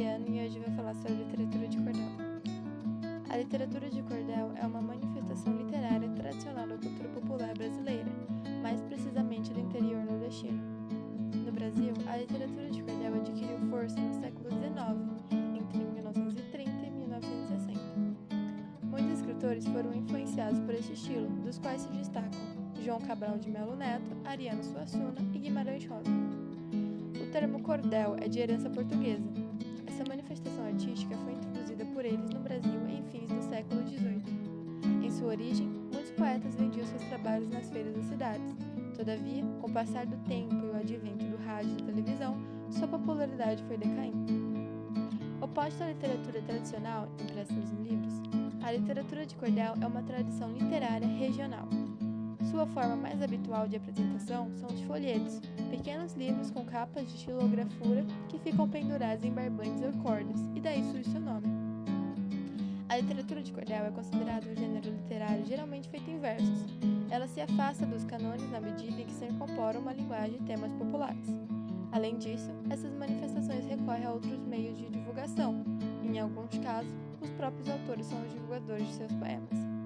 Mariano e hoje vou falar sobre literatura de cordel. A literatura de cordel é uma manifestação literária tradicional da cultura popular brasileira, mais precisamente do interior nordestino. No Brasil, a literatura de cordel adquiriu força no século XIX, entre 1930 e 1960. Muitos escritores foram influenciados por este estilo, dos quais se destacam João Cabral de Melo Neto, Ariano Suassuna e Guimarães Rosa. O termo cordel é de herança portuguesa. Essa manifestação artística foi introduzida por eles no Brasil em fins do século XVIII. Em sua origem, muitos poetas vendiam seus trabalhos nas feiras das cidades. Todavia, com o passar do tempo e o advento do rádio e da televisão, sua popularidade foi decaindo. Oposta à literatura tradicional, impressa nos livros, a literatura de cordel é uma tradição literária regional. Sua forma mais habitual de apresentação são os folhetos, pequenos livros com capas de estilografura que ficam pendurados em barbantes ou cordas, e daí surge seu nome. A literatura de cordel é considerada um gênero literário geralmente feito em versos. Ela se afasta dos canones na medida em que se incorpora uma linguagem e temas populares. Além disso, essas manifestações recorrem a outros meios de divulgação. Em alguns casos, os próprios autores são os divulgadores de seus poemas.